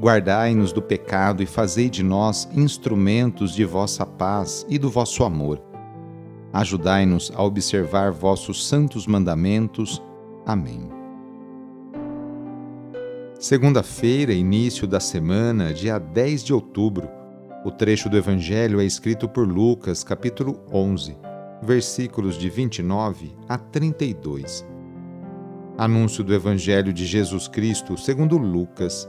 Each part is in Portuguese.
Guardai-nos do pecado e fazei de nós instrumentos de vossa paz e do vosso amor. Ajudai-nos a observar vossos santos mandamentos. Amém. Segunda-feira, início da semana, dia 10 de outubro. O trecho do Evangelho é escrito por Lucas, capítulo 11, versículos de 29 a 32. Anúncio do Evangelho de Jesus Cristo segundo Lucas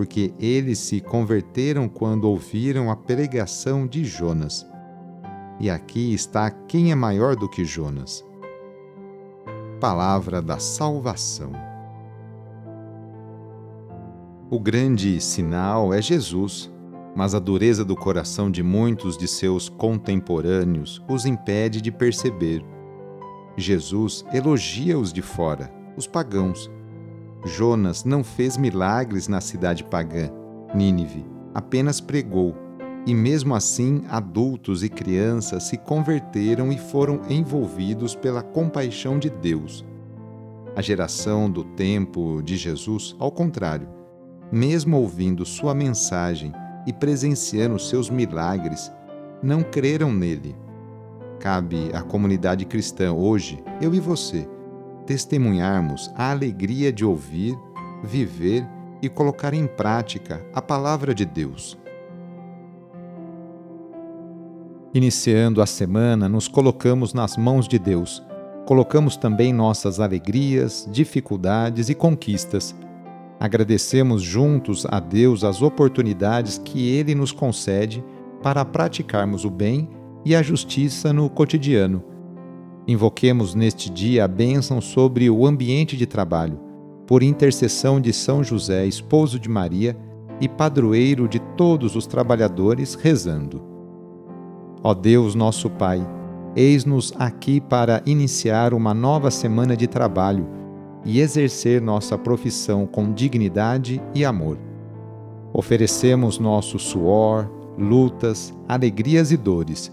porque eles se converteram quando ouviram a pregação de Jonas. E aqui está quem é maior do que Jonas. Palavra da Salvação. O grande sinal é Jesus, mas a dureza do coração de muitos de seus contemporâneos os impede de perceber. Jesus elogia os de fora, os pagãos, Jonas não fez milagres na cidade pagã, Nínive, apenas pregou, e mesmo assim adultos e crianças se converteram e foram envolvidos pela compaixão de Deus. A geração do tempo de Jesus, ao contrário, mesmo ouvindo sua mensagem e presenciando seus milagres, não creram nele. Cabe à comunidade cristã hoje, eu e você, testemunharmos a alegria de ouvir, viver e colocar em prática a palavra de Deus. Iniciando a semana, nos colocamos nas mãos de Deus. Colocamos também nossas alegrias, dificuldades e conquistas. Agradecemos juntos a Deus as oportunidades que Ele nos concede para praticarmos o bem e a justiça no cotidiano Invoquemos neste dia a bênção sobre o ambiente de trabalho, por intercessão de São José, esposo de Maria e padroeiro de todos os trabalhadores, rezando. Ó Deus, nosso Pai, eis-nos aqui para iniciar uma nova semana de trabalho e exercer nossa profissão com dignidade e amor. Oferecemos nosso suor, lutas, alegrias e dores